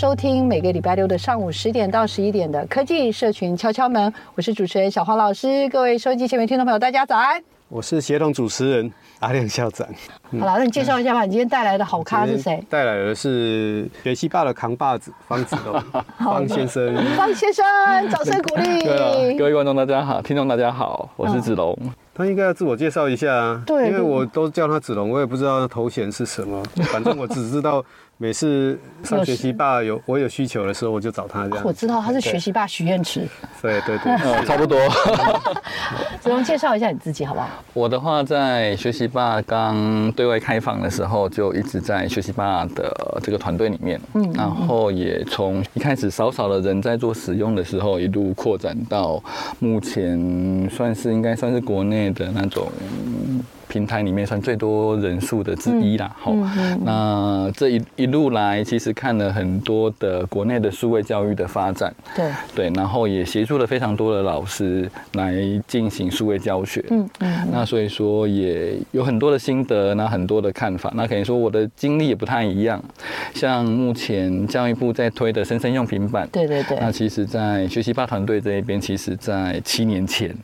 收听每个礼拜六的上午十点到十一点的科技社群敲敲门，我是主持人小黄老师。各位收音机前面听众朋友，大家早安。我是协同主持人 阿亮校长。好了，那你介绍一下吧。你今天带来的好咖是谁？带来的是学习霸的扛把子方子龙，方先生。方先生，掌声鼓励。各位观众大家好，听众大家好，我是子龙。他应该要自我介绍一下啊。对，因为我都叫他子龙，我也不知道他头衔是什么，反正我只知道。每次上学习霸有我有需求的时候，我就找他这样。我知道他是学习霸许愿池。对对对，差不多。子龙介绍一下你自己好不好？我的话，在学习霸刚对外开放的时候，就一直在学习霸的这个团队里面。嗯。然后也从一开始少少的人在做使用的时候，一路扩展到目前算是应该算是国内的那种。平台里面算最多人数的之一啦，好，那这一一路来，其实看了很多的国内的数位教育的发展，对。对，然后也协助了非常多的老师来进行数位教学，嗯嗯，那所以说也有很多的心得，那很多的看法，那可以说我的经历也不太一样，像目前教育部在推的生生用平板，对对对，那其实在学习吧团队这一边，其实在七年前。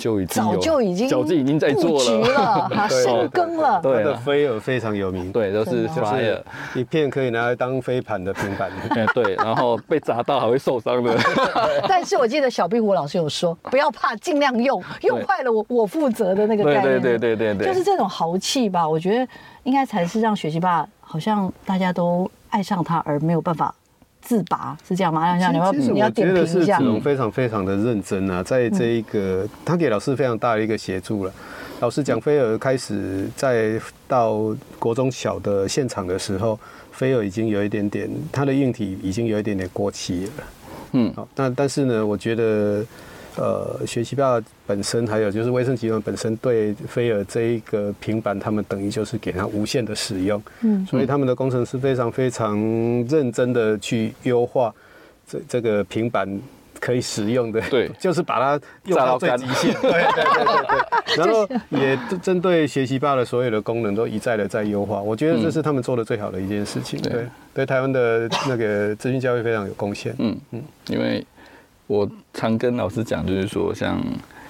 就已经早就已经早就已经在做了，了 深耕了。对，的飞尔非常有名，对，都是 Flyer 一片可以拿来当飞盘的平板。对，然后被砸到还会受伤的。但是我记得小壁虎老师有说，不要怕，尽量用，用坏了我我负责的那个概念。对对对对对，就是这种豪气吧，我觉得应该才是让学习霸好像大家都爱上他而没有办法。自拔是这样吗？让你要你要点评一下。我觉得是子龙非常非常的认真啊，在这一个、嗯、他给老师非常大的一个协助了。老师讲菲尔开始在到国中小的现场的时候，菲尔已经有一点点，他的硬体已经有一点点过期了。嗯，好，那但是呢，我觉得。呃，学习霸本身还有就是威盛集团本身对菲尔这一个平板，他们等于就是给他无限的使用，嗯，所以他们的工程师非常非常认真的去优化这这个平板可以使用的，对，就是把它用到最极限，对对对对对，然后也针对学习霸的所有的功能都一再的在优化，我觉得这是他们做的最好的一件事情，对，对台湾的那个资讯教育非常有贡献，嗯。嗯，因为。我常跟老师讲，就是说像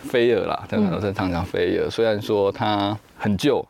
飞尔啦，像老师常讲飞尔，虽然说它很旧、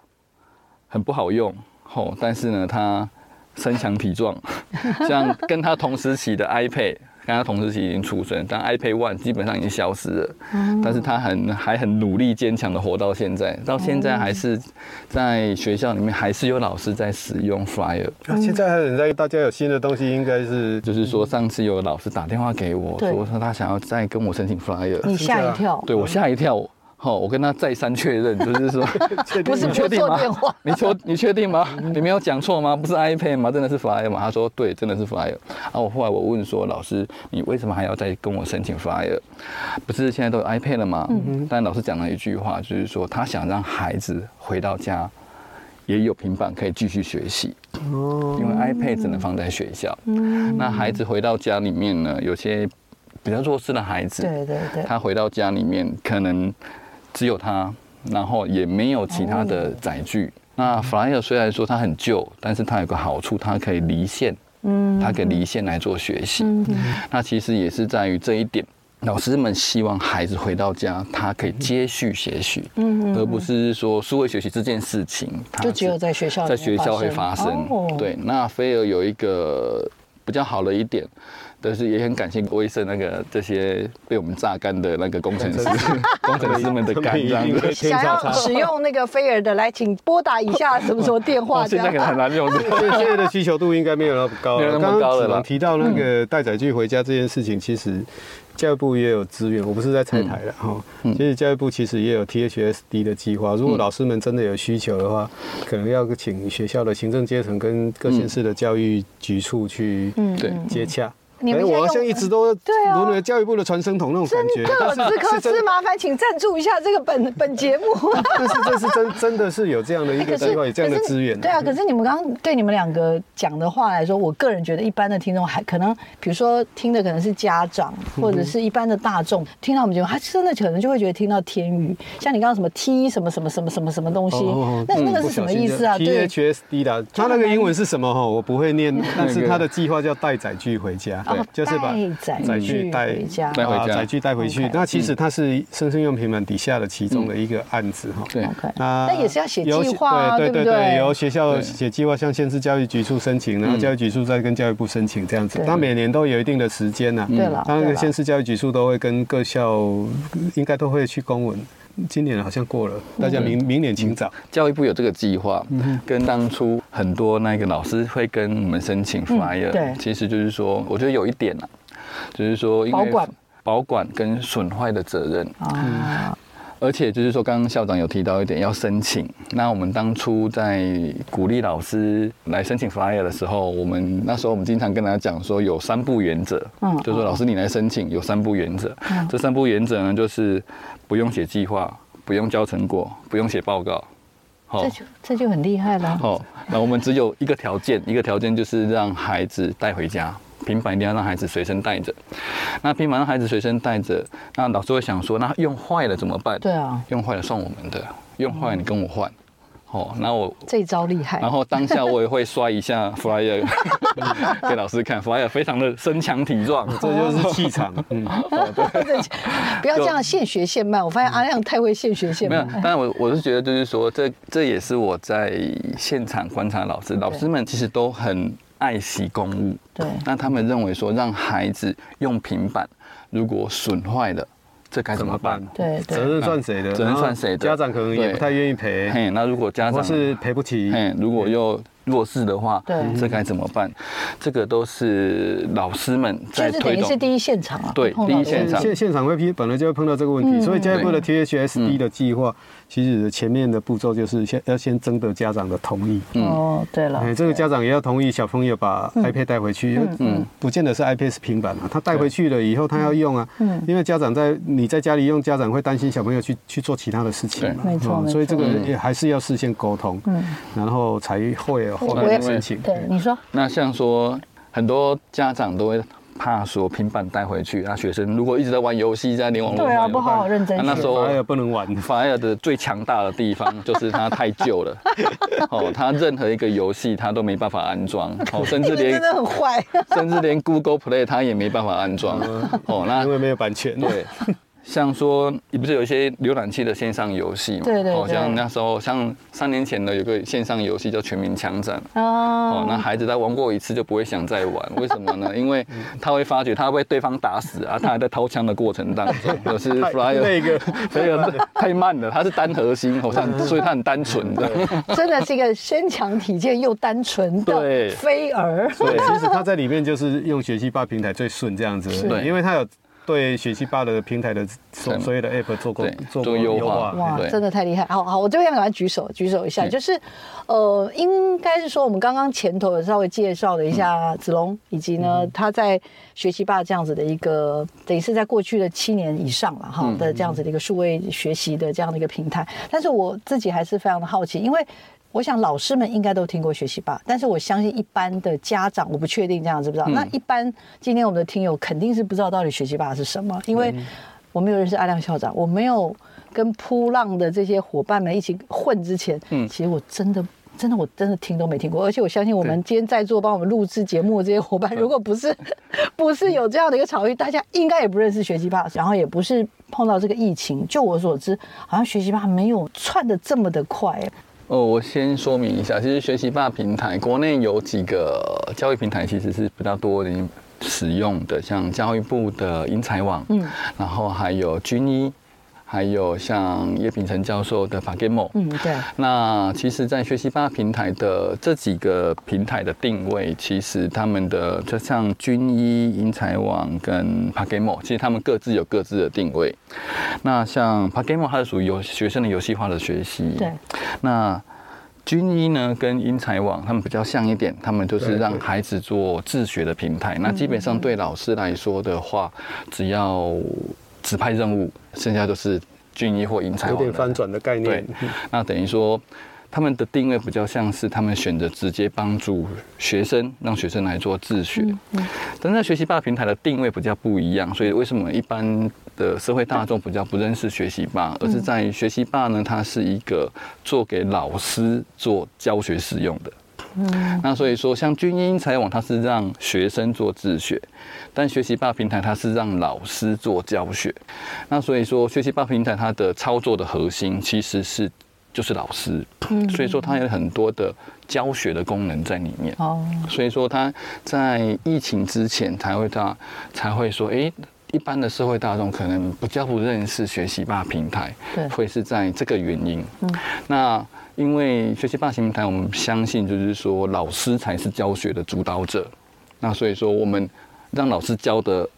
很不好用，吼，但是呢，它身强体壮，像跟它同时期的 iPad。跟他同时期已经出生，但 iPad One 基本上已经消失了。嗯、但是他很还很努力坚强的活到现在，到现在还是在学校里面还是有老师在使用 Flyer。嗯、现在还有在大家有新的东西，应该是就是说上次有老师打电话给我说，说他想要再跟我申请 Flyer，你吓一跳，对我吓一跳。好，我跟他再三确认，就是说，不是确定吗？你确你确定吗？你没有讲错吗？不是 iPad 吗？真的是 Fire 吗？他说对，真的是 Fire。啊，我后来我问说，老师，你为什么还要再跟我申请 Fire？不是现在都有 iPad 了吗？嗯。但老师讲了一句话，就是说他想让孩子回到家也有平板可以继续学习。哦。因为 iPad 只能放在学校。嗯。那孩子回到家里面呢，有些比较弱势的孩子，对对对，他回到家里面可能。只有它，然后也没有其他的载具。Oh. 那 Flyer 虽然说它很旧，但是它有个好处，它可以离线，嗯，它可以离线来做学习。嗯，那其实也是在于这一点，老师们希望孩子回到家，他可以接续学习，嗯，而不是说数位学习这件事情，就只有在学校在学校会发生。哦、对，那菲儿有一个比较好的一点。但是也很感谢威盛那个这些被我们榨干的那个工程师，工程师 们的干这样子。想要使用那个菲尔的，来请拨打以下什么什么电话。现在可能很难用，现在 的需求度应该没有那么高。没有那么高了。刚刚提到那个带载具回家这件事情，其实教育部也有资源。我不是在拆台了哈，其实教育部其实也有 THSD 的计划。如果老师们真的有需求的话，可能要请学校的行政阶层跟各县市的教育局处去对接洽。哎，我好像一直都 对啊，教育部的传声筒那种感觉。真的，这颗是麻烦请赞助一下这个本本节目。但是这是真真的是有这样的一个计划，有这样的资源。对啊，可是你们刚刚对你们两个讲的话来说，我个人觉得一般的听众还可能，比如说听的可能是家长或者是一般的大众，听到我们节目，他真的可能就会觉得听到天语，像你刚刚什么 T 什么什么什么什么什么东西，那那个是什么意思啊？THSD 的，他那个英文是什么哈？我不会念，但是他的计划叫带载具回家，对，就是把。载具带回家，载具带回去。那其实它是生生用平板底下的其中的一个案子哈。对，那也是要写计划，对对对，由学校写计划，向县市教育局处申请，然后教育局处再跟教育部申请这样子。它每年都有一定的时间呐。对了，那个县市教育局处都会跟各校应该都会去公文。今年好像过了，大家明明年请早。教育部有这个计划，跟当初很多那个老师会跟我们申请 fire，对，其实就是说，我觉得有一点啊。就是说，因为保管、保管跟损坏的责任。啊，而且就是说，刚刚校长有提到一点要申请。那我们当初在鼓励老师来申请 flyer 的时候，我们那时候我们经常跟大家讲说，有三不原则。嗯，就是说老师你来申请有三不原则。这三不原则呢，就是不用写计划，不用交成果，不用写报告。这就这就很厉害了。好，那我们只有一个条件，一个条件就是让孩子带回家。平板一定要让孩子随身带着，那平板让孩子随身带着，那老师会想说，那用坏了怎么办？对啊，用坏了算我们的，用坏了你跟我换。哦，那我这一招厉害。然后当下我也会刷一下 flyer 给老师看，flyer 非常的身强体壮，这就是气场。嗯，对，不要这样现学现卖。我发现阿亮太会现学现卖。没有，但我我是觉得就是说，这这也是我在现场观察老师，老师们其实都很。爱惜公物，对，那他们认为说，让孩子用平板，如果损坏了，这该怎么办？对，责任算谁的？责任算谁的？家长可能也不太愿意赔。嘿，那如果家长是赔不起，嘿，如果又。弱势的话，对，这该怎么办？这个都是老师们在推动。就是等于是第一现场啊，对，第一现场。现现场会批，本来就会碰到这个问题，所以教育部的 THSD 的计划，其实前面的步骤就是先要先征得家长的同意。哦，对了，这个家长也要同意小朋友把 iPad 带回去，嗯，不见得是 iPad 是平板嘛，他带回去了以后他要用啊，嗯，因为家长在你在家里用，家长会担心小朋友去去做其他的事情嘛，没错，所以这个也还是要事先沟通，嗯，然后才会后面申请。对，你说。那像说很多家长都会怕说平板带回去，那学生如果一直在玩游戏，在连网络，对啊，不好好认真。那时候反而不能玩。反而的最强大的地方就是它太旧了，哦，它任何一个游戏它都没办法安装，哦，甚至连真的很坏，甚至连 Google Play 它也没办法安装，哦，那因为没有版权，对。像说，你不是有一些浏览器的线上游戏嘛？对对，好像那时候，像三年前的有个线上游戏叫《全民枪战》哦，那孩子他玩过一次就不会想再玩，为什么呢？因为他会发觉他会被对方打死啊，他还在掏枪的过程当中，就是 flyer 那个这 个太慢了，他是单核心，好像所以他很单纯的，真的是一个身强体健又单纯的飞儿。对，其实他在里面就是用学习吧平台最顺这样子，对，因为他有。对学习吧的平台的所所有的 app 做过做过优化，哇，真的太厉害！好好，我这边赶快举手举手一下，就是呃，应该是说我们刚刚前头有稍微介绍了一下子龙，以及呢他在学习吧这样子的一个，等于是在过去的七年以上了哈的这样子的一个数位学习的这样的一个平台，但是我自己还是非常的好奇，因为。我想老师们应该都听过学习吧，但是我相信一般的家长，我不确定这样知不知道。嗯、那一般今天我们的听友肯定是不知道到底学习吧是什么，因为我没有认识阿亮校长，我没有跟扑浪的这些伙伴们一起混之前，嗯，其实我真的真的我真的听都没听过，而且我相信我们今天在座帮我们录制节目的这些伙伴，如果不是不是有这样的一个场域，大家应该也不认识学习吧，然后也不是碰到这个疫情，就我所知，好像学习吧没有窜的这么的快。哦，我先说明一下，其实学习霸平台国内有几个教育平台，其实是比较多的使用的，像教育部的英才网，嗯，然后还有均一。还有像叶秉成教授的 PaGamO，嗯，对。那其实，在学习吧平台的这几个平台的定位，其实他们的就像军医、英才网跟 PaGamO，其实他们各自有各自的定位。那像 PaGamO，它是属于游学生的游戏化的学习。对。那军医呢，跟英才网，他们比较像一点，他们就是让孩子做自学的平台。那基本上对老师来说的话，只要指派任务，剩下都是军医或英才网，有点翻转的概念。对，那等于说他们的定位比较像是他们选择直接帮助学生，让学生来做自学。嗯但在学习霸平台的定位比较不一样，所以为什么一般的社会大众比较不认识学习霸？而是在于学习霸呢，它是一个做给老师做教学使用的。嗯，那所以说，像均一英才网，它是让学生做自学，但学习霸平台它是让老师做教学。那所以说，学习霸平台它的操作的核心其实是就是老师，所以说它有很多的教学的功能在里面。哦，所以说它在疫情之前才会大才会说，哎，一般的社会大众可能不较不认识学习吧平台，对，会是在这个原因。嗯，那。因为学习吧平台，我们相信就是说老师才是教学的主导者，那所以说我们让老师教的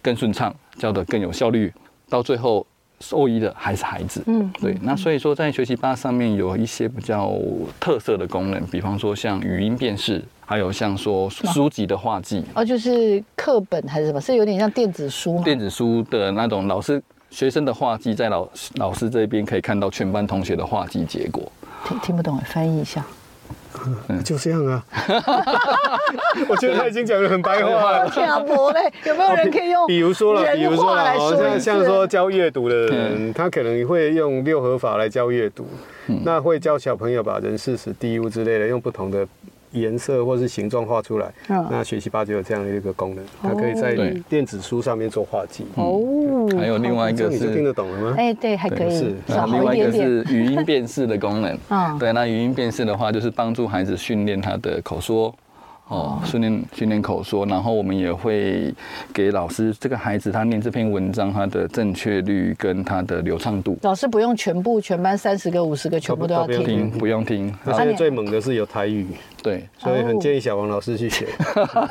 更顺畅，教的更有效率，到最后受益的还是孩子。嗯，对。那所以说在学习吧上面有一些比较特色的功能，比方说像语音辨识，还有像说书籍的画技。哦，就是课本还是什么？是有点像电子书吗？电子书的那种老师学生的画技，在老老师这边可以看到全班同学的画技结果。听听不懂，翻译一下。嗯，就这样啊。我觉得他已经讲的很白话了。天啊，伯嘞，有没有人可以用？比如说了，比如说了，像像说教阅读的人，他可能会用六合法来教阅读，那会教小朋友把人事时地物之类的用不同的。颜色或是形状画出来，哦、那学习吧就有这样的一个功能，它可以在电子书上面做画记。哦，还有另外一个是，你听得懂了吗？哎，对，还可以。是，然后另外一个是语音辨识的功能。嗯，对，那语音辨识的话，就是帮助孩子训练他的口说。哦，训练训练口说，然后我们也会给老师这个孩子他念这篇文章，他的正确率跟他的流畅度。老师不用全部全班三十个五十个全部都要听，不用听。而且最猛的是有台语，对，所以很建议小王老师去学。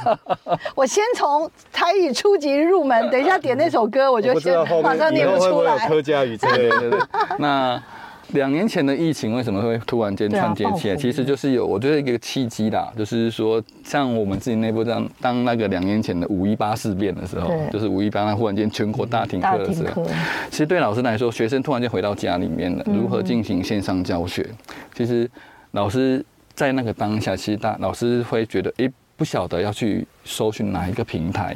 我先从台语初级入门，等一下点那首歌，我就先马上念不出来。客家语之类的。那。两年前的疫情为什么会突然间串接起来？其实就是有，我觉得一个契机啦，就是说，像我们自己内部这样，当那个两年前的五一八事变的时候，就是五一八那忽然间全国大停课的时候，其实对老师来说，学生突然间回到家里面了，如何进行线上教学？其实老师在那个当下，其实大老师会觉得，诶，不晓得要去搜寻哪一个平台。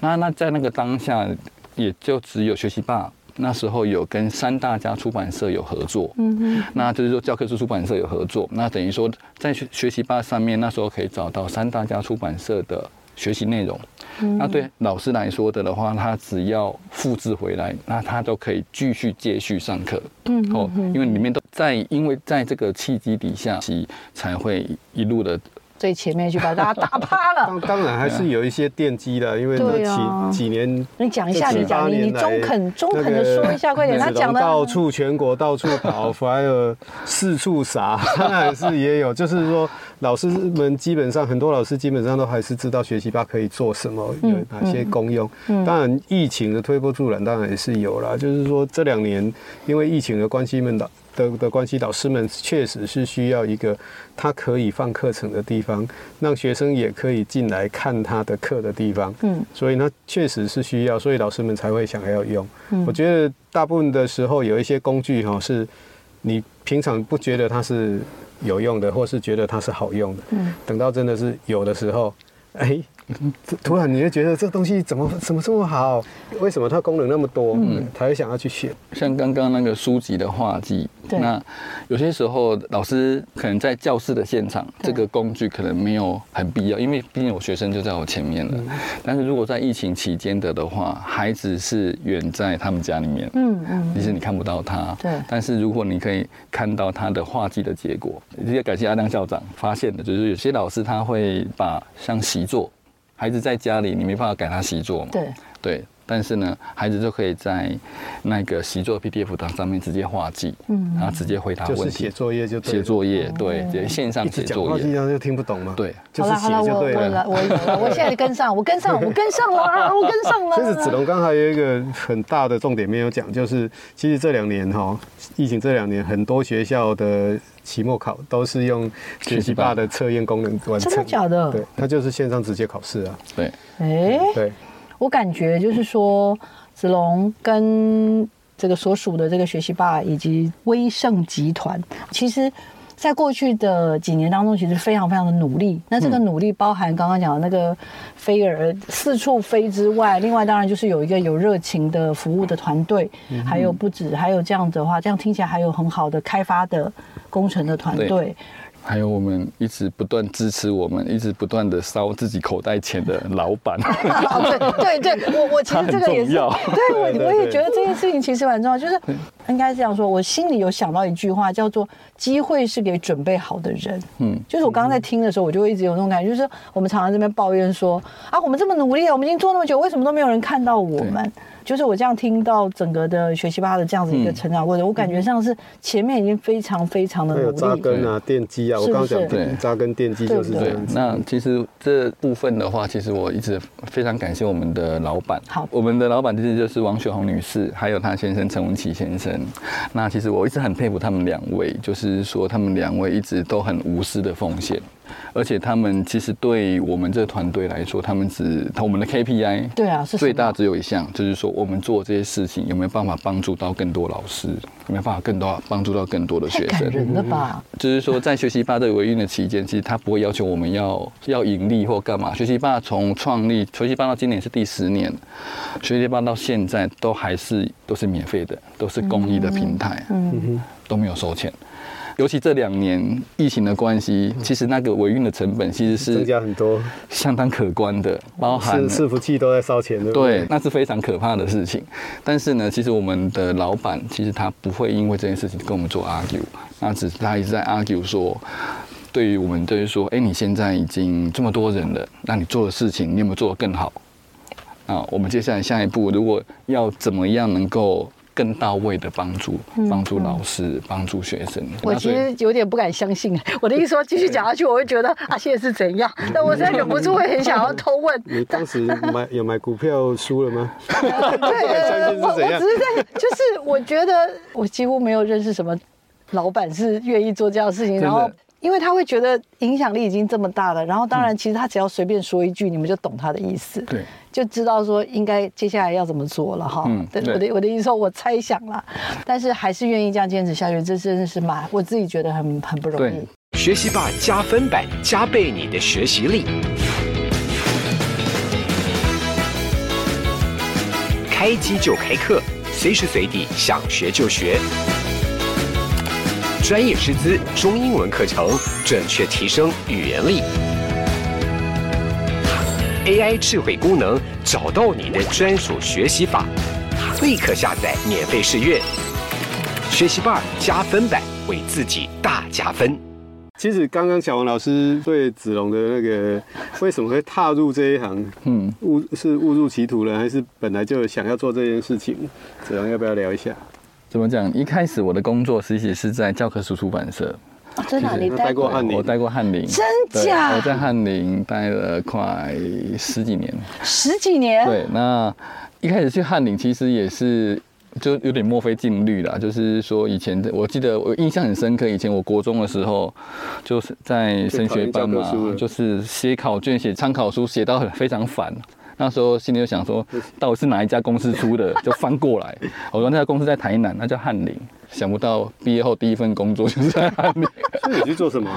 那那在那个当下，也就只有学习吧。那时候有跟三大家出版社有合作，嗯哼，那就是说教科书出版社有合作，那等于说在学学习吧上面，那时候可以找到三大家出版社的学习内容，嗯，那对老师来说的的话，他只要复制回来，那他都可以继续接续上课，嗯，哦，因为里面都在，因为在这个契机底下，其才会一路的。最前面去把大家打趴了。当当然还是有一些奠基的，因为那几几年。你讲一下，你讲你你中肯中肯的说一下，快点。他讲的到处全国到处跑，反而四处撒，当然是也有。就是说，老师们基本上很多老师基本上都还是知道学习吧可以做什么，有哪些功用。当然，疫情的推波助澜当然也是有了。就是说，这两年因为疫情的关系，们的。的的关系，老师们确实是需要一个他可以放课程的地方，让学生也可以进来看他的课的地方。嗯，所以呢，确实是需要，所以老师们才会想要用。嗯，我觉得大部分的时候有一些工具哈，是你平常不觉得它是有用的，或是觉得它是好用的。嗯，等到真的是有的时候，哎，突然你就觉得这东西怎么怎么这么好？为什么它功能那么多？嗯，才会想要去学。像刚刚那个书籍的画技，对那有些时候老师可能在教室的现场，这个工具可能没有很必要，因为毕竟我学生就在我前面了。嗯、但是如果在疫情期间的的话，孩子是远在他们家里面，嗯嗯，其实你看不到他，对。但是如果你可以看到他的画技的结果，也感谢阿亮校长发现的，就是有些老师他会把像习作。孩子在家里，你没办法改他习作嘛？对对，但是呢，孩子就可以在那个习作 PDF 档上面直接画记，嗯，然后直接回答问题。写作业就写作业，对，直接线上写作业。这样就听不懂吗？对，好了好了，我我我我现在跟上，我跟上，我跟上了，我跟上了。其实子龙刚才有一个很大的重点没有讲，就是其实这两年哈，疫情这两年很多学校的。期末考都是用学习霸的测验功能完成，真的假的？对，它就是线上直接考试啊。对，哎，对，我感觉就是说，子龙跟这个所属的这个学习霸以及威盛集团，其实。在过去的几年当中，其实非常非常的努力。那这个努力包含刚刚讲的那个飞儿四处飞之外，另外当然就是有一个有热情的服务的团队，还有不止，还有这样子的话，这样听起来还有很好的开发的工程的团队。还有我们一直不断支持我们，一直不断的烧自己口袋钱的老板。对对对，我我其实这个也是，对我我也觉得这件事情其实蛮重要，就是应该这样说，我心里有想到一句话，叫做“机会是给准备好的人”。嗯，就是我刚刚在听的时候，我就会一直有那种感觉，就是我们常常这边抱怨说啊，我们这么努力，我们已经做那么久，为什么都没有人看到我们？就是我这样听到整个的学习吧的这样子一个成长过程，我感觉像是前面已经非常非常的努力。扎根啊，奠基啊，我刚刚讲对，扎根奠基就是这样。那其实这部分的话，其实我一直非常感谢我们的老板。好，我们的老板其实就是王雪红女士，还有她先生陈文琪先生。那其实我一直很佩服他们两位，就是说他们两位一直都很无私的奉献。而且他们其实对我们这个团队来说，他们只我们的 KPI 对啊，是最大只有一项，就是说我们做这些事情有没有办法帮助到更多老师，有没有办法更多帮助到更多的学生？人了吧！就是说在学习霸的维运的期间，其实他不会要求我们要要盈利或干嘛。学习霸从创立，学习霸到今年是第十年，学习霸到现在都还是都是免费的，都是公益的平台，嗯哼，都没有收钱。尤其这两年疫情的关系，其实那个维运的成本其实是增加很多，相当可观的，包含伺服器都在烧钱的。对，那是非常可怕的事情。但是呢，其实我们的老板其实他不会因为这件事情跟我们做 argue，那只是他一直在 argue 说，对于我们就是说，哎，你现在已经这么多人了，那你做的事情你有没有做得更好？啊，我们接下来下一步如果要怎么样能够？更到位的帮助，帮助老师，帮、嗯、助学生。我其实有点不敢相信，我的意思说继续讲下去，我会觉得 啊，现在是怎样？但我现在忍不住会很想要偷问。你当时买有买股票输了吗？对，我我只是在，就是我觉得我几乎没有认识什么老板是愿意做这样的事情，然后。因为他会觉得影响力已经这么大了，然后当然，其实他只要随便说一句，你们就懂他的意思，对，就知道说应该接下来要怎么做了哈。对，我的我的意思说，我猜想啦，但是还是愿意这样坚持下去，这真的是蛮我自己觉得很很不容易。学习霸加分版，加倍你的学习力，开机就开课，随时随地想学就学。专业师资中英文课程，准确提升语言力。AI 智慧功能，找到你的专属学习法，立刻下载免费试阅。学习霸加分版，为自己大加分。其实刚刚小王老师对子龙的那个为什么会踏入这一行，嗯，误是误入歧途了，还是本来就想要做这件事情？子龙要不要聊一下？怎么讲？一开始我的工作实际是在教科书出版社。哦，真的？你待过翰林？我待过翰林。真假？我在翰林待了快十几年。十几年？对。那一开始去翰林，其实也是就有点墨菲定律啦。就是说，以前我记得我印象很深刻，以前我国中的时候，就是在升学班嘛，就是写考卷、写参考书，写到很非常烦。那时候心里就想说，到底是哪一家公司出的，就翻过来。我说那家公司在台南，那叫翰林。想不到毕业后第一份工作就 是在翰林。那你去做什么？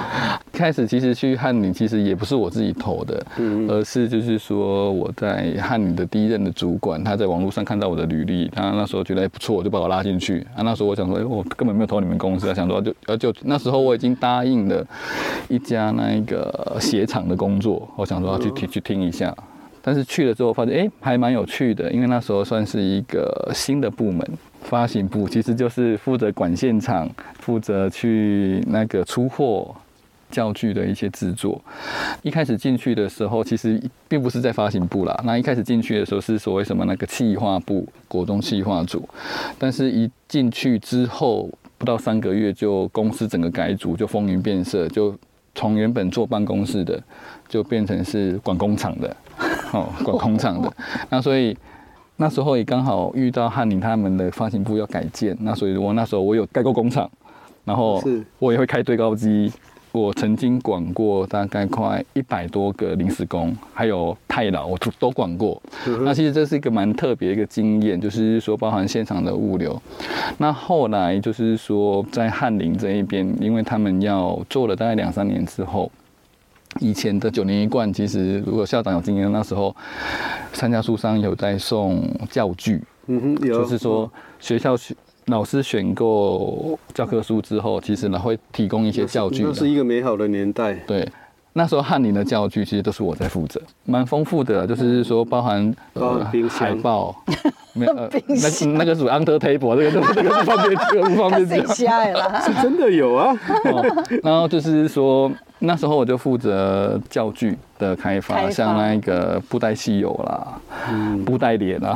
开始其实去翰林，其实也不是我自己投的，嗯，而是就是说我在翰林的第一任的主管，他在网络上看到我的履历，他那时候觉得不错，就把我拉进去。啊，那时候我想说，哎，我根本没有投你们公司啊，想说就呃就那时候我已经答应了一家那个鞋厂的工作，我想说要去听去听一下。但是去了之后发现，哎，还蛮有趣的，因为那时候算是一个新的部门。发行部其实就是负责管现场，负责去那个出货教具的一些制作。一开始进去的时候，其实并不是在发行部啦。那一开始进去的时候是所谓什么那个企划部，国中企划组。但是一进去之后，不到三个月就公司整个改组，就风云变色，就从原本坐办公室的，就变成是管工厂的，哦，管工厂的。那所以。那时候也刚好遇到翰林他们的发行部要改建，那所以我那时候我有盖过工厂，然后我也会开堆高机，我曾经管过大概快一百多个临时工，还有太老我都都管过。那其实这是一个蛮特别的一个经验，就是说包含现场的物流。那后来就是说在翰林这一边，因为他们要做了大概两三年之后。以前的九年一贯，其实如果校长有经验，那时候三家书商有在送教具，嗯哼，就是说学校选老师选购教科书之后，其实呢会提供一些教具，那是一个美好的年代。对，那时候翰林的教具其实都是我在负责，蛮丰富的，就是说包含呃海报，没有呃 那那个属于 under table，这个这个这个不方便，这个不方便讲。是真的有啊，然后就是说。那时候我就负责教具的开发，像那个布袋戏友啦，嗯、布袋脸啊，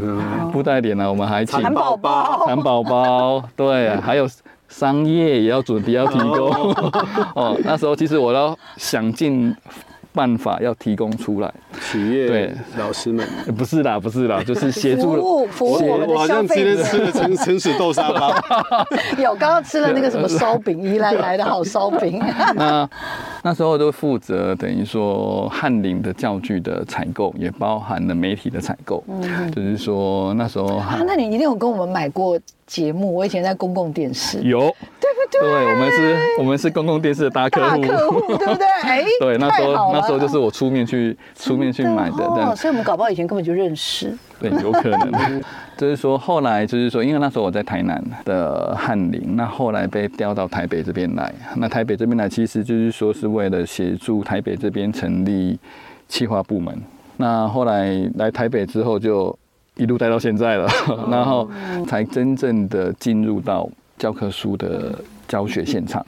嗯、布袋脸啊，我们还请蚕宝宝，蚕宝宝，对、啊，还有商业也要准备要提供 哦。那时候其实我要想尽。办法要提供出来，企业对老师们 不是啦，不是啦，就是协助服务服务我们的消费者。我好像今天吃了城城市豆沙包，有刚刚吃了那个什么烧饼，宜兰来的好烧饼。那那时候都负责等于说翰林的教具的采购，也包含了媒体的采购。嗯，就是说那时候啊，那你一定有跟我们买过节目？我以前在公共电视有。对，我们是，我们是公共电视的大客户，客户对不对？哎，对，那时候那时候就是我出面去出面去买的，哦，所以我们搞不好以前根本就认识。对，有可能。就是说后来就是说，因为那时候我在台南的翰林，那后来被调到台北这边来。那台北这边来，其实就是说是为了协助台北这边成立企划部门。那后来来台北之后，就一路待到现在了，然后才真正的进入到。教科书的教学现场，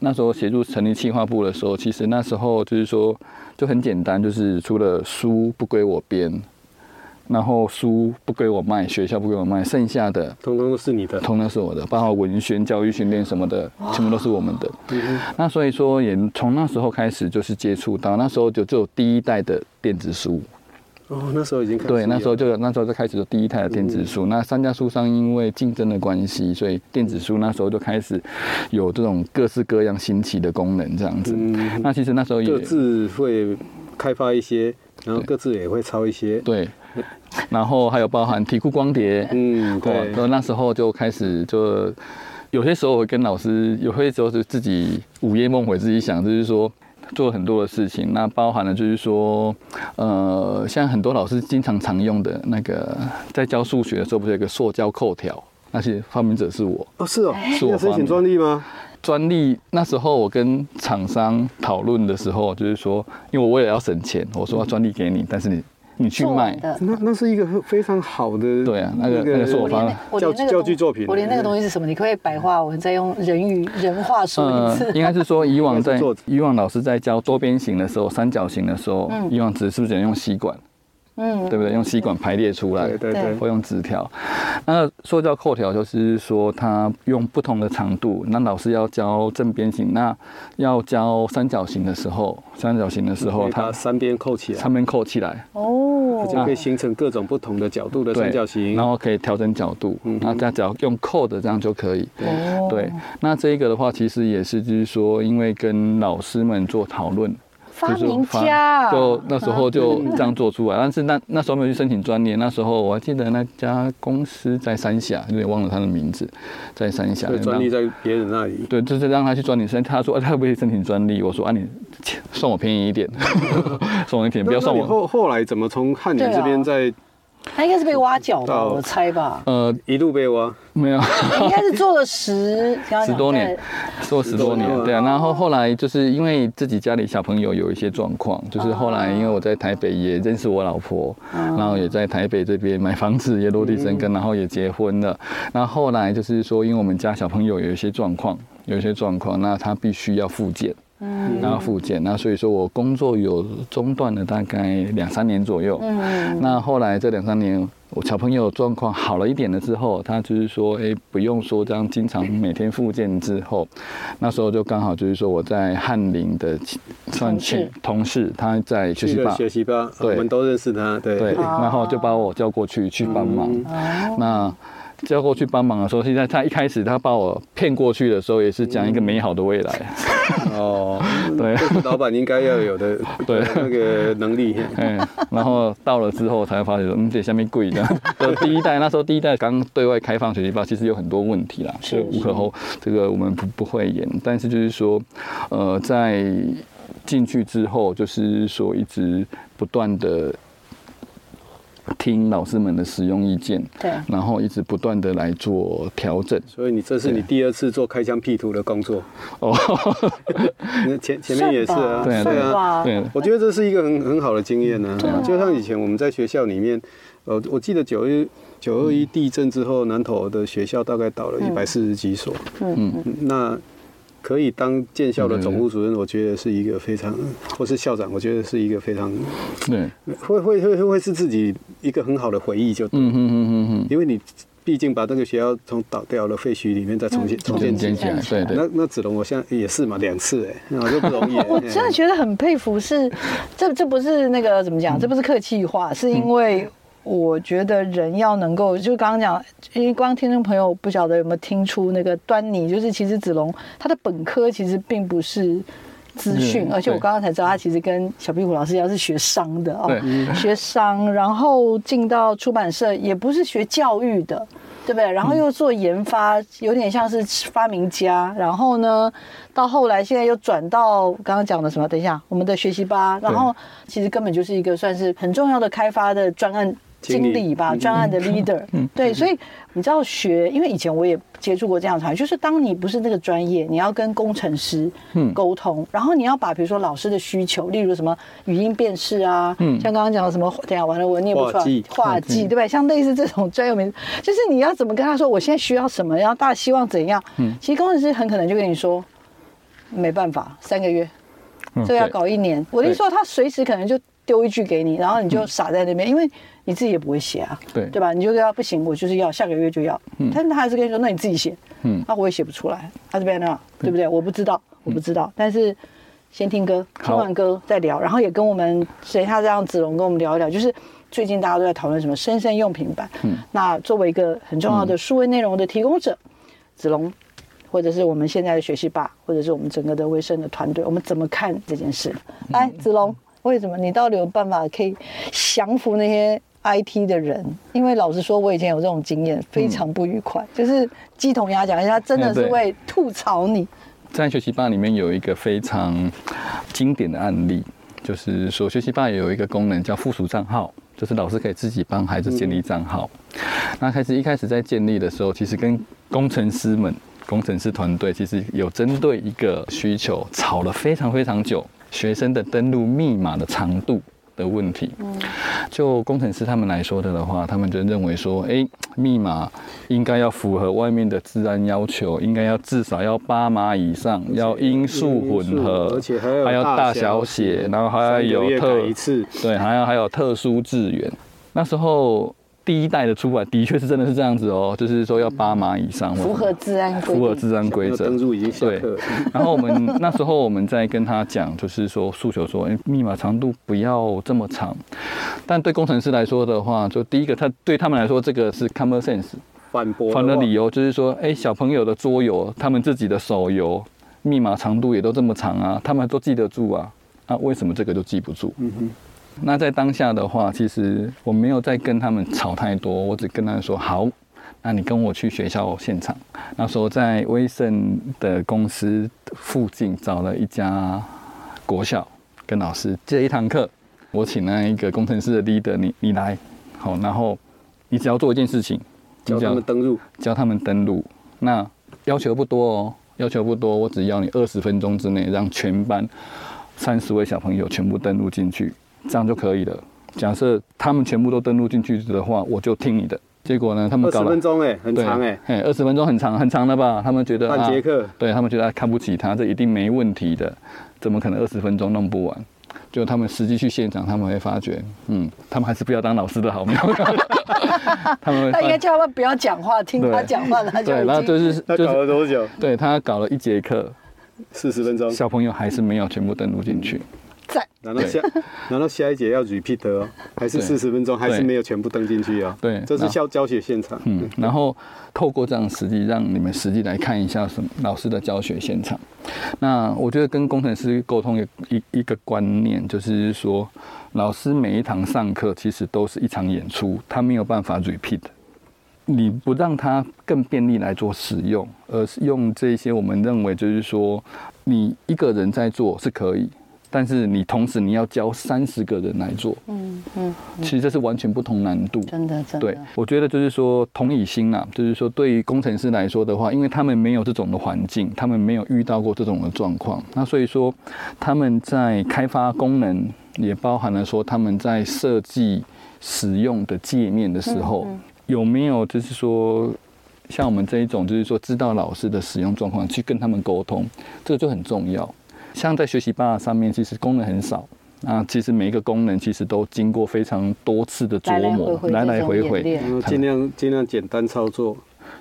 那时候协助成立企划部的时候，其实那时候就是说就很简单，就是除了书不归我编，然后书不归我卖，学校不归我卖，剩下的通通都是你的，通通是我的，包括文宣、教育训练什么的，全部都是我们的。那所以说，也从那时候开始就是接触到，那时候就只有第一代的电子书。哦，那时候已经开始对，那时候就那时候就开始有第一台的电子书。嗯、那三家书商因为竞争的关系，所以电子书那时候就开始有这种各式各样新奇的功能，这样子。嗯、那其实那时候也各自会开发一些，然后各自也会抄一些。对，然后还有包含题库光碟。嗯，对。那那时候就开始就有些时候我会跟老师，有些时候是自己午夜梦回，自己想就是说。做很多的事情，那包含了就是说，呃，像很多老师经常常用的那个，在教数学的时候，不是有个塑胶扣条？那些发明者是我。哦，是哦，是我申请专利吗？专利那时候我跟厂商讨论的时候，就是说，因为我为了要省钱，我说要专利给你，但是你。你去卖，那那是一个非常好的，对啊，那个那个是我方教教具作品。我连那个东西是什么，你可以白话文再用人语人话说一次？应该是说以往在 以往老师在教多边形的时候，三角形的时候，以往只是不是只能用吸管？嗯，对不对？用吸管排列出来，对对对，或用纸条。那塑胶扣条就是说，它用不同的长度。那老师要教正边形，那要教三角形的时候，三角形的时候，它三边扣起来，三边扣起来，哦，就可以形成各种不同的角度的三角形。然后可以调整角度，嗯，那这样只要用扣的这样就可以。哦，对。那这一个的话，其实也是就是说，因为跟老师们做讨论。发明家，就那时候就这样做出来。但是那那时候没有去申请专利，那时候我还记得那家公司在三峡，有点忘了他的名字，在三峡。专利在别人那里。对，就是让他去专利申，他说、啊、他可不会申请专利？我说啊，你算我便宜一点，算我一点，不要算我。后后来怎么从汉宁这边在？他应该是被挖角吧，我猜吧。呃，一路被挖，没有，应该是做了十十多年，做十多年，对啊。然后后来就是因为自己家里小朋友有一些状况，就是后来因为我在台北也认识我老婆，然后也在台北这边买房子也落地生根，然后也结婚了。那后后来就是说，因为我们家小朋友有一些状况，有一些状况，那他必须要复健。嗯，然后复健，那所以说我工作有中断了大概两三年左右。嗯，那后来这两三年，我小朋友状况好了一点了之后，他就是说，哎，不用说这样经常每天复健之后，那时候就刚好就是说我在翰林的算前同事，他在学习吧，学习吧，对，我们都认识他，对对，然后就把我叫过去去帮忙。那。叫过去帮忙的时候，现在他一开始他把我骗过去的时候，也是讲一个美好的未来。哦，对，老板应该要有的，对那个能力。嗯，然后到了之后才发现说，嗯，这下面贵的。第一代那时候第一代刚对外开放学习吧，其实有很多问题啦，所以无可厚这个我们不不会演，但是就是说，呃，在进去之后，就是说一直不断的。听老师们的使用意见，对，然后一直不断的来做调整。所以你这是你第二次做开疆辟土的工作 哦。前前面也是啊，对啊，对。我觉得这是一个很很好的经验呢。就像以前我们在学校里面，呃，我记得九一九二一地震之后，南投的学校大概倒了一百四十几所。嗯嗯，那。可以当建校的总务主任，我觉得是一个非常，或是校长，我觉得是一个非常，对，会会会会是自己一个很好的回忆，就嗯嗯嗯嗯嗯，因为你毕竟把那个学校从倒掉了废墟里面再重新重新建起来，对对。那那子龙，我现在也是嘛，两次哎，那就不容易。我真的觉得很佩服，是这这不是那个怎么讲？这不是客气话，是因为。我觉得人要能够，就刚刚讲，因为光听众朋友不晓得有没有听出那个端倪，就是其实子龙他的本科其实并不是资讯，而且我刚刚才知道他其实跟小壁虎老师一样是学商的哦，学商，然后进到出版社也不是学教育的，对不对？然后又做研发，有点像是发明家，然后呢，到后来现在又转到刚刚讲的什么？等一下，我们的学习吧，然后其实根本就是一个算是很重要的开发的专案。经理吧，专案的 leader，对，所以你知道学，因为以前我也接触过这样的场，就是当你不是那个专业，你要跟工程师沟通，然后你要把比如说老师的需求，例如什么语音辨识啊，像刚刚讲的什么，等下完了我念不出来，画技，对不对？像类似这种专有名，就是你要怎么跟他说，我现在需要什么，然后大家希望怎样？其实工程师很可能就跟你说，没办法，三个月，这个要搞一年。我跟你说，他随时可能就丢一句给你，然后你就傻在那边，因为。你自己也不会写啊，对对吧？你就要不行，我就是要下个月就要。嗯，但是他还是跟你说，那你自己写。嗯，那我也写不出来，他这边呢，对不对？我不知道，我不知道。但是先听歌，听完歌再聊，然后也跟我们谁他这样子龙跟我们聊一聊，就是最近大家都在讨论什么生鲜用品版。嗯，那作为一个很重要的数位内容的提供者，子龙，或者是我们现在的学习吧，或者是我们整个的威盛的团队，我们怎么看这件事？来，子龙，为什么你到底有办法可以降服那些？IT 的人，因为老实说，我以前有这种经验，非常不愉快。嗯、就是鸡同鸭讲，他真的是会吐槽你。在学习吧里面有一个非常经典的案例，就是说学习吧有一个功能叫附属账号，就是老师可以自己帮孩子建立账号。嗯、那开始一开始在建立的时候，其实跟工程师们、工程师团队其实有针对一个需求吵了非常非常久，学生的登录密码的长度。的问题，就工程师他们来说的的话，他们就认为说，哎，密码应该要符合外面的治安要求，应该要至少要八码以上，要音数混合，而且还要大小写，然后还要有特一次，对，还要还有特殊字元，那时候。第一代的出版的确是真的是这样子哦，就是说要八码以上，符合治安规符合治安规则。登入已经对，然后我们 那时候我们在跟他讲，就是说诉求说，哎，密码长度不要这么长。但对工程师来说的话，就第一个，他对他们来说，这个是 common sense。反驳。反的理由就是说，哎，小朋友的桌游，他们自己的手游，密码长度也都这么长啊，他们都记得住啊。那为什么这个就记不住？嗯哼。那在当下的话，其实我没有再跟他们吵太多，我只跟他们说好，那你跟我去学校现场。那时候在威盛的公司附近找了一家国小，跟老师借一堂课。我请那一个工程师的 leader，你你来，好，然后你只要做一件事情，教他们登录，教他们登录。那要求不多哦，要求不多，我只要你二十分钟之内让全班三十位小朋友全部登录进去。这样就可以了。假设他们全部都登录进去的话，我就听你的。结果呢，他们搞了二十分钟，哎，很长哎，哎，二十分钟很长，很长了吧？他们觉得半节课，对他们觉得看不起他，这一定没问题的，怎么可能二十分钟弄不完？就他们实际去现场，他们会发觉，嗯，他们还是不要当老师的好，没有。他们他应该叫他们不要讲话，听他讲话，他就对，然后就是他搞了多久？对他搞了一节课，四十分钟，小朋友还是没有全部登录进去。在，难道下 难道下一节要 repeat 哦？还是四十分钟还是没有全部登进去啊？对，这是教教学现场。嗯，然后透过这样实际让你们实际来看一下什么老师的教学现场。那我觉得跟工程师沟通一一一个观念，就是说老师每一堂上课其实都是一场演出，他没有办法 repeat。你不让他更便利来做使用，而是用这些我们认为就是说你一个人在做是可以。但是你同时你要教三十个人来做，嗯嗯，其实这是完全不同难度，真的真的。对，我觉得就是说同理心啊，就是说对于工程师来说的话，因为他们没有这种的环境，他们没有遇到过这种的状况，那所以说他们在开发功能，也包含了说他们在设计使用的界面的时候，有没有就是说像我们这一种，就是说知道老师的使用状况，去跟他们沟通，这个就很重要。像在学习吧上面，其实功能很少那。其实每一个功能其实都经过非常多次的琢磨，来来回回，尽量尽量简单操作。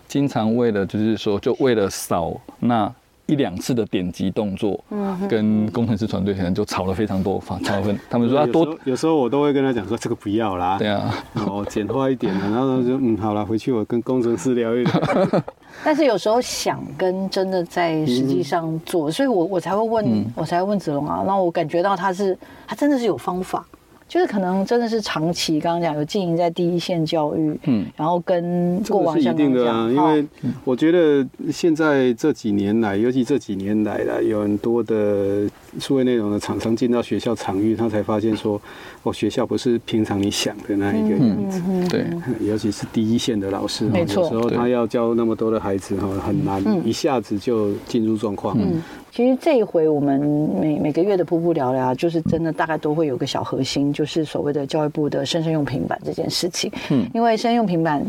经常为了就是说，就为了少那。一两次的点击动作，嗯跟工程师团队可能就吵了非常多，吵分。他们说要多，有时候我都会跟他讲说这个不要啦，对啊，哦，简化一点，然后他就嗯，好了，回去我跟工程师聊一聊。但是有时候想跟真的在实际上做，所以我我才会问，我才会问子龙啊，然后我感觉到他是他真的是有方法。就是可能真的是长期，刚刚讲有经营在第一线教育，嗯，然后跟过往一定的啊，因为我觉得现在这几年来，尤其这几年来了，有很多的数位内容的厂商进到学校场域，他才发现说，哦，学校不是平常你想的那一个。样子，对，尤其是第一线的老师，没错，有时候他要教那么多的孩子哈，很难一下子就进入状况。嗯。其实这一回我们每每个月的瀑布聊聊，就是真的大概都会有个小核心，就是所谓的教育部的生生用平板这件事情。嗯，因为生生用平板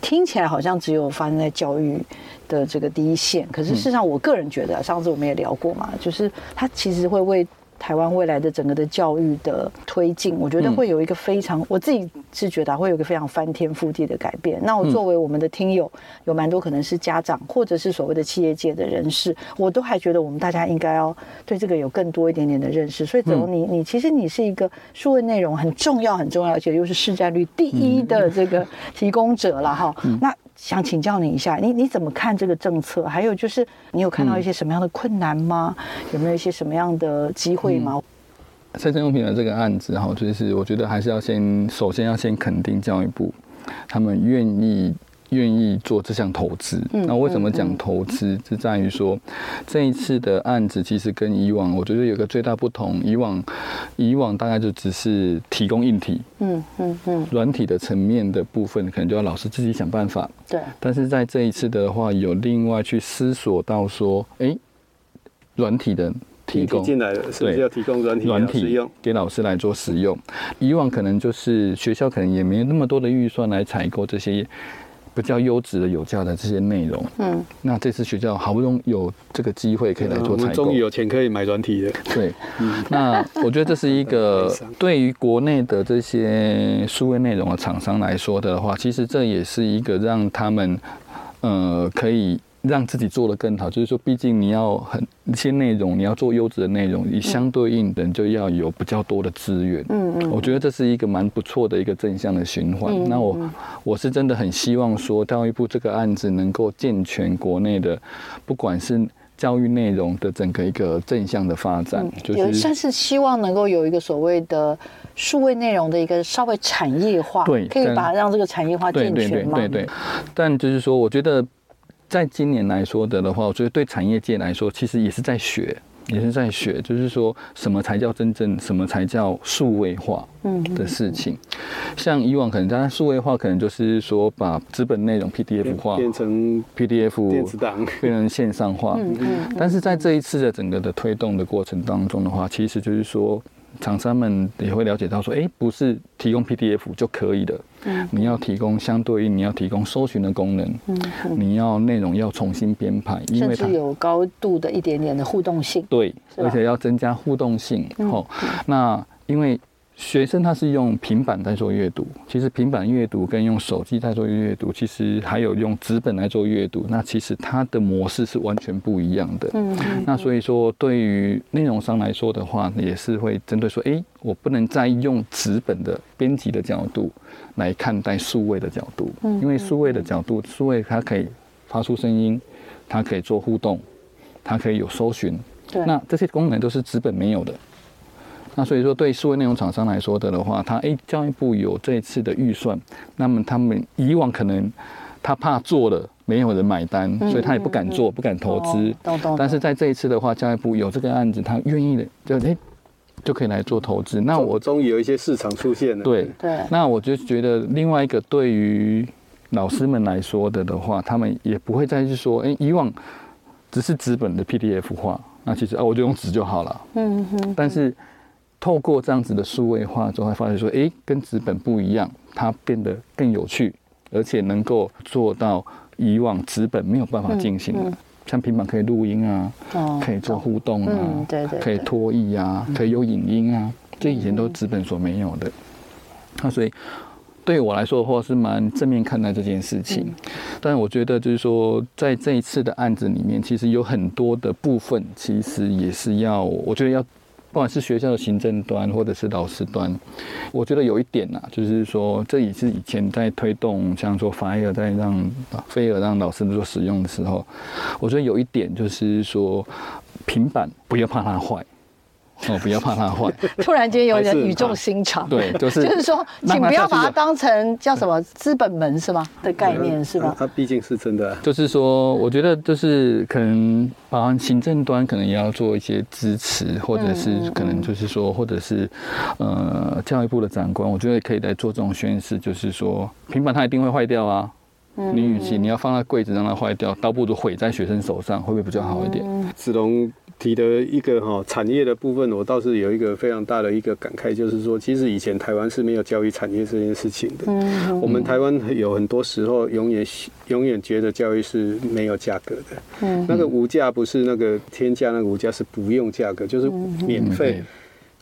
听起来好像只有发生在教育的这个第一线，可是事实上，我个人觉得，上次我们也聊过嘛，就是它其实会为。台湾未来的整个的教育的推进，我觉得会有一个非常，我自己是觉得会有一个非常翻天覆地的改变。那我作为我们的听友，有蛮多可能是家长或者是所谓的企业界的人士，我都还觉得我们大家应该要对这个有更多一点点的认识。所以，子龙，你你其实你是一个数位内容很重要很重要，而且又是市占率第一的这个提供者了哈。那想请教你一下，你你怎么看这个政策？还有就是，你有看到一些什么样的困难吗？有没有一些什么样的机会吗？生生用品的这个案子哈，就是我觉得还是要先，首先要先肯定教育部，他们愿意。愿意做这项投资，那为什么讲投资？是在于说，这一次的案子其实跟以往，我觉得有个最大不同。以往，以往大概就只是提供硬体，嗯嗯嗯，软体的层面的部分，可能就要老师自己想办法。对。但是在这一次的话，有另外去思索到说，哎，软体的提供进来了，是不是要提供软体软体给老师来做使用？以往可能就是学校可能也没有那么多的预算来采购这些。比较优质的有价的这些内容，嗯，那这次学校好不容易有这个机会可以来做采购，终于有钱可以买软体了。对，嗯，那我觉得这是一个对于国内的这些数位内容的厂商来说的话，其实这也是一个让他们，呃，可以。让自己做得更好，就是说，毕竟你要很一些内容，你要做优质的内容，你相对应的就要有比较多的资源。嗯嗯，我觉得这是一个蛮不错的一个正向的循环。那我我是真的很希望说，教育部这个案子能够健全国内的，不管是教育内容的整个一个正向的发展，嗯、有算是希望能够有一个所谓的数位内容的一个稍微产业化，对，可以把它让这个产业化健全吗？对对对，对，对。但就是说，我觉得在今年来说的的话，我觉得对产业界来说，其实也是在学。也是在学，就是说什么才叫真正，什么才叫数位化的事情。像以往可能大家数位化，可能就是说把资本内容 PDF 化，变成 PDF 电子档，变成线上化。但是在这一次的整个的推动的过程当中的话，其实就是说。厂商们也会了解到说，哎，不是提供 PDF 就可以的，嗯，你要提供相对应，你要提供搜寻的功能，嗯，你要内容要重新编排，因为它有高度的一点点的互动性，对，而且要增加互动性，哦，那因为。学生他是用平板在做阅读，其实平板阅读跟用手机在做阅读，其实还有用纸本来做阅读，那其实它的模式是完全不一样的。嗯，那所以说对于内容商来说的话，也是会针对说，哎，我不能再用纸本的编辑的角度来看待数位的角度，因为数位的角度，数位它可以发出声音，它可以做互动，它可以有搜寻，那这些功能都是纸本没有的。那所以说，对数位内容厂商来说的的话，他诶，教育部有这一次的预算，那么他们以往可能他怕做了没有人买单，所以他也不敢做，不敢投资。但是在这一次的话，教育部有这个案子，他愿意的就诶就可以来做投资。那我终于有一些市场出现了。对对。那我就觉得另外一个对于老师们来说的的话，他们也不会再去说，诶，以往只是纸本的 PDF 化，那其实啊我就用纸就好了。嗯哼。但是。透过这样子的数位化之后，会发现说，哎，跟纸本不一样，它变得更有趣，而且能够做到以往纸本没有办法进行的，像平板可以录音啊，可以做互动啊，对对，可以脱译啊，可以有影音啊，这以前都纸本所没有的。那所以对我来说的话，是蛮正面看待这件事情。但我觉得就是说，在这一次的案子里面，其实有很多的部分，其实也是要，我觉得要。不管是学校的行政端，或者是老师端，我觉得有一点呐、就是说，这也是以前在推动，像说 Fire 在让飞尔让老师做使用的时候，我觉得有一点就是说，平板不要怕它坏。哦，不要怕它坏。突然间有人语重心长，对，就是就是说，请不要把它当成叫什么资本门是吗的概念是吧？它毕竟是真的。就是说，我觉得就是可能，把行政端可能也要做一些支持，或者是可能就是说，或者是呃，教育部的长官，我觉得可以来做这种宣示，就是说，平板它一定会坏掉啊。你与其你要放在柜子让它坏掉，倒不如毁在学生手上，会不会比较好一点？子龙。提的一个哈产业的部分，我倒是有一个非常大的一个感慨，就是说，其实以前台湾是没有教育产业这件事情的。嗯，我们台湾有很多时候永远永远觉得教育是没有价格的。嗯，那个无价不是那个天价，那个无价是不用价格，就是免费。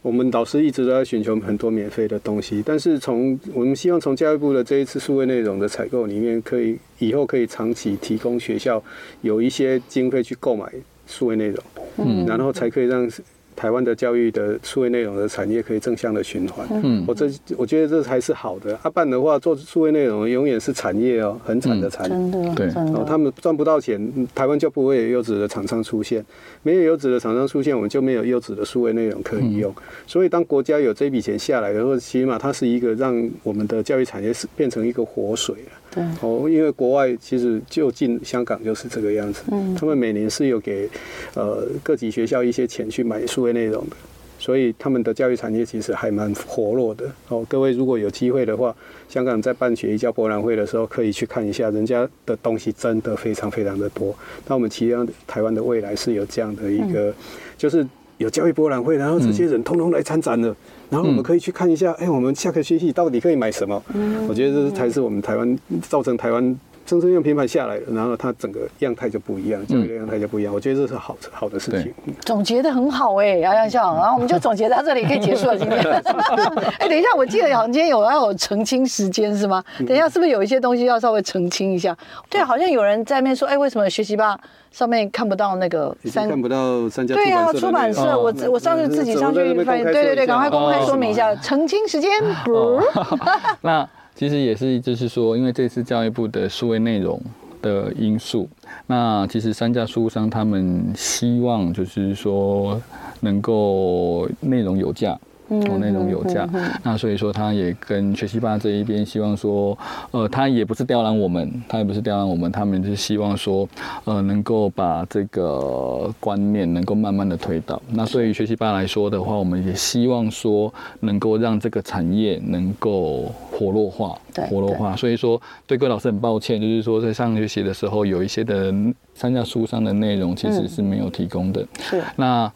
我们老师一直都在寻求很多免费的东西，但是从我们希望从教育部的这一次数位内容的采购里面，可以以后可以长期提供学校有一些经费去购买。数位内容，嗯，然后才可以让台湾的教育的数位内容的产业可以正向的循环。嗯，我这我觉得这才是好的。阿办的话做数位内容永远是产业哦，很惨的产业。真的，对，哦，他们赚不到钱，台湾就不会有优质的厂商出现。没有优质的厂商出现，我们就没有优质的数位内容可以用。所以当国家有这笔钱下来的时候，起码它是一个让我们的教育产业是变成一个活水了。对哦，因为国外其实就近香港就是这个样子，嗯，他们每年是有给呃各级学校一些钱去买数位内容的，所以他们的教育产业其实还蛮活络的。哦，各位如果有机会的话，香港在办学一交博览会的时候，可以去看一下，人家的东西真的非常非常的多。那我们其实台湾的未来是有这样的一个，嗯、就是有教育博览会，然后这些人通通来参展了。然后我们可以去看一下，哎，我们下个学期到底可以买什么？我觉得这才是我们台湾造成台湾真正用平板下来了，然后它整个样态就不一样，教育的样态就不一样。我觉得这是好好的事情。总结的很好哎，杨洋校长，然后我们就总结到这里，可以结束了今天。哎，等一下，我记得好像今天有要有澄清时间是吗？等一下，是不是有一些东西要稍微澄清一下？对，好像有人在那边说，哎，为什么学习吧？上面看不到那个三，看不到三家对呀，出版社，我我上次自己上去发现，对对对，赶快公开说明一下，澄清时间。那其实也是，就是说，因为这次教育部的数位内容的因素。那其实三家书商他们希望就是说能够内容有价。哦，内容有价，那所以说他也跟学习吧这一边希望说，呃，他也不是刁难我们，他也不是刁难我们，他们是希望说，呃，能够把这个观念能够慢慢的推导。那对于学习吧来说的话，我们也希望说，能够让这个产业能够活络化，活络化。所以说，对各位老师很抱歉，就是说在上学期的时候，有一些的三家书上的内容其实是没有提供的。是那。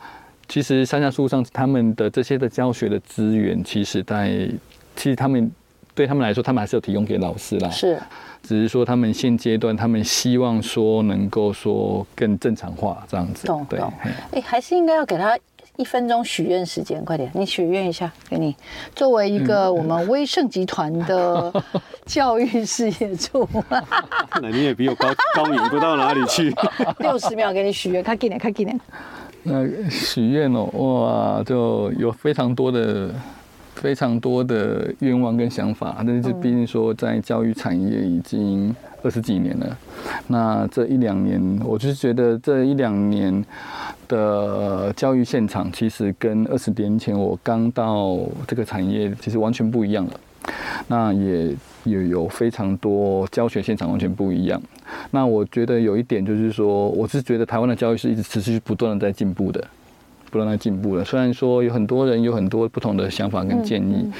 其实三家书上他们的这些的教学的资源，其实在其实他们对他们来说，他们还是有提供给老师啦。是，只是说他们现阶段他们希望说能够说更正常化这样子。懂懂。哎，还是应该要给他一分钟许愿时间，快点，你许愿一下，给你。作为一个我们威盛集团的 教育事业处，那你也比我高高明不到哪里去。六十秒给你许愿，快给点，快给点。那许愿哦，哇，就有非常多的、非常多的愿望跟想法。但是毕竟说，在教育产业已经二十几年了，那这一两年，我就是觉得这一两年的教育现场，其实跟二十年前我刚到这个产业，其实完全不一样了。那也也有非常多教学现场完全不一样。那我觉得有一点就是说，我是觉得台湾的教育是一直持续不断的在进步的，不断在进步的。虽然说有很多人有很多不同的想法跟建议，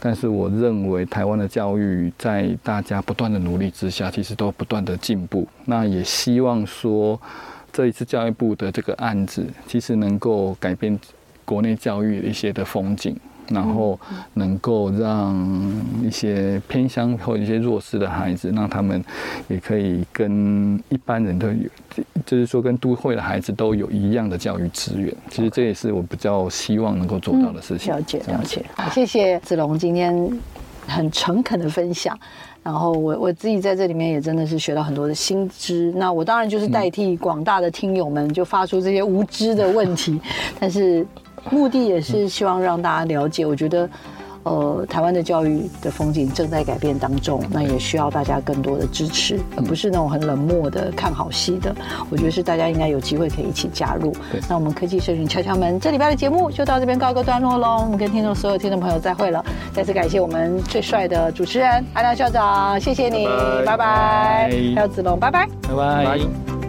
但是我认为台湾的教育在大家不断的努力之下，其实都不断的进步。那也希望说这一次教育部的这个案子，其实能够改变国内教育的一些的风景。然后能够让一些偏乡或一些弱势的孩子，让他们也可以跟一般人都有，就是说跟都会的孩子都有一样的教育资源。其实这也是我比较希望能够做到的事情。了解了解，好，谢谢子龙今天很诚恳的分享。然后我我自己在这里面也真的是学到很多的新知。那我当然就是代替广大的听友们，就发出这些无知的问题，但是。目的也是希望让大家了解，我觉得，呃，台湾的教育的风景正在改变当中，那也需要大家更多的支持，而不是那种很冷漠的看好戏的。我觉得是大家应该有机会可以一起加入。那我们科技社群敲敲门，这礼拜的节目就到这边告一个段落喽。我们跟听众所有听众朋友再会了，再次感谢我们最帅的主持人阿亮校长，谢谢你，拜拜。还有子龙，拜拜，拜拜。